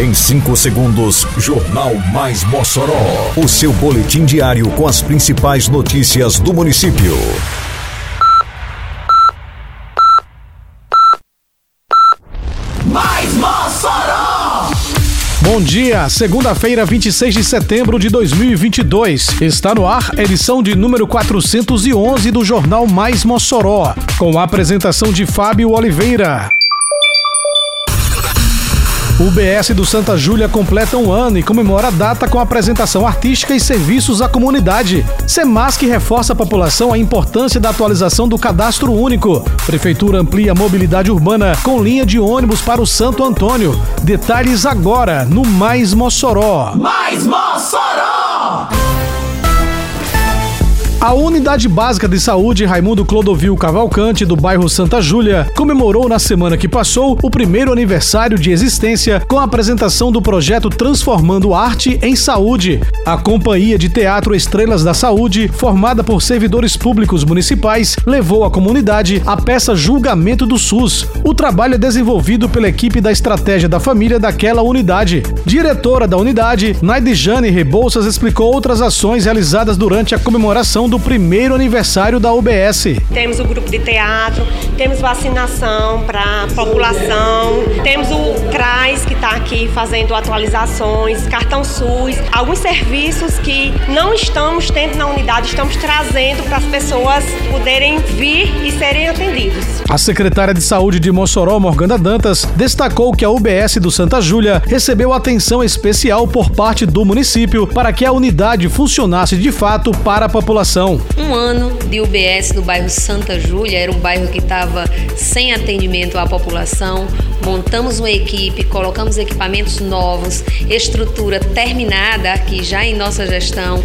Em 5 segundos, Jornal Mais Mossoró. O seu boletim diário com as principais notícias do município. Mais Mossoró! Bom dia, segunda-feira, 26 de setembro de 2022. Está no ar edição de número 411 do Jornal Mais Mossoró, com a apresentação de Fábio Oliveira. O BS do Santa Júlia completa um ano e comemora a data com apresentação artística e serviços à comunidade. Semasc reforça a população a importância da atualização do cadastro único. Prefeitura amplia a mobilidade urbana com linha de ônibus para o Santo Antônio. Detalhes agora no Mais Mossoró. Mais Mossoró! A Unidade Básica de Saúde Raimundo Clodovil Cavalcante, do bairro Santa Júlia, comemorou na semana que passou o primeiro aniversário de existência com a apresentação do projeto Transformando Arte em Saúde. A Companhia de Teatro Estrelas da Saúde, formada por servidores públicos municipais, levou à comunidade a peça Julgamento do SUS. O trabalho é desenvolvido pela equipe da Estratégia da Família daquela unidade. Diretora da unidade, Naidjane Rebouças, explicou outras ações realizadas durante a comemoração do primeiro aniversário da UBS. Temos o grupo de teatro, temos vacinação para a população, temos o CRAS que está aqui fazendo atualizações, cartão SUS, alguns serviços que não estamos tendo na unidade, estamos trazendo para as pessoas poderem vir e serem atendidos. A secretária de Saúde de Mossoró, Morgana Dantas, destacou que a UBS do Santa Júlia recebeu atenção especial por parte do município para que a unidade funcionasse de fato para a população. Um ano de UBS no bairro Santa Júlia, era um bairro que estava sem atendimento à população. Montamos uma equipe, colocamos equipamentos novos, estrutura terminada aqui já em nossa gestão.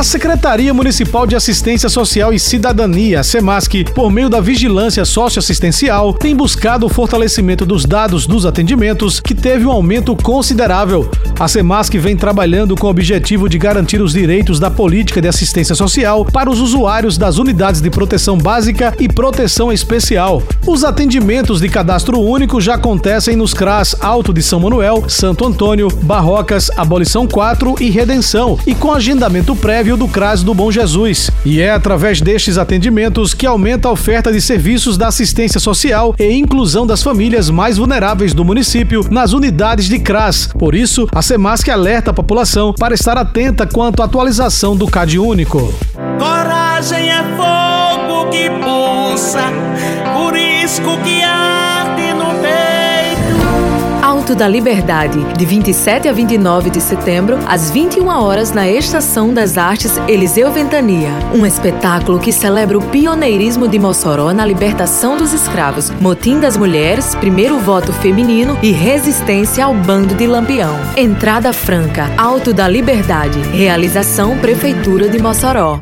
A Secretaria Municipal de Assistência Social e Cidadania, SEMASC, por meio da vigilância socioassistencial, tem buscado o fortalecimento dos dados dos atendimentos, que teve um aumento considerável. A SEMASC vem trabalhando com o objetivo de garantir os direitos da política de assistência social para os usuários das unidades de proteção básica e proteção especial. Os atendimentos de cadastro único já acontecem nos CRAS Alto de São Manuel, Santo Antônio, Barrocas, Abolição 4 e Redenção, e com agendamento prévio do CRAS do Bom Jesus. E é através destes atendimentos que aumenta a oferta de serviços da assistência social e inclusão das famílias mais vulneráveis do município nas unidades de CRAS. Por isso, a SEMASC alerta a população para estar atenta quanto à atualização do CAD único. Coragem é fogo que pulsa, por isso que peito. Alto da Liberdade, de 27 a 29 de setembro, às 21 horas na Estação das Artes Eliseu Ventania. Um espetáculo que celebra o pioneirismo de Mossoró na libertação dos escravos, motim das mulheres, primeiro voto feminino e resistência ao bando de Lampião. Entrada franca, Alto da Liberdade. Realização Prefeitura de Mossoró.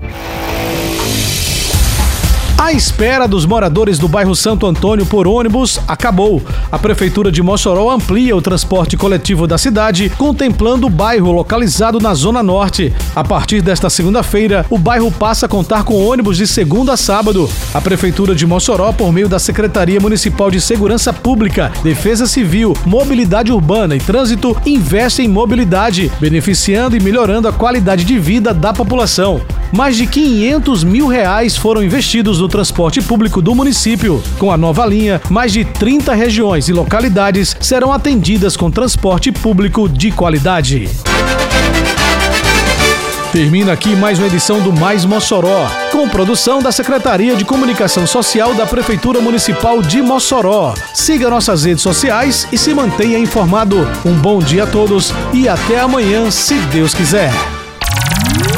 A espera dos moradores do bairro Santo Antônio por ônibus acabou. A Prefeitura de Mossoró amplia o transporte coletivo da cidade, contemplando o bairro localizado na Zona Norte. A partir desta segunda-feira, o bairro passa a contar com ônibus de segunda a sábado. A Prefeitura de Mossoró, por meio da Secretaria Municipal de Segurança Pública, Defesa Civil, Mobilidade Urbana e Trânsito, investe em mobilidade, beneficiando e melhorando a qualidade de vida da população. Mais de 500 mil reais foram investidos no transporte público do município. Com a nova linha, mais de 30 regiões e localidades serão atendidas com transporte público de qualidade. Termina aqui mais uma edição do Mais Mossoró, com produção da Secretaria de Comunicação Social da Prefeitura Municipal de Mossoró. Siga nossas redes sociais e se mantenha informado. Um bom dia a todos e até amanhã, se Deus quiser.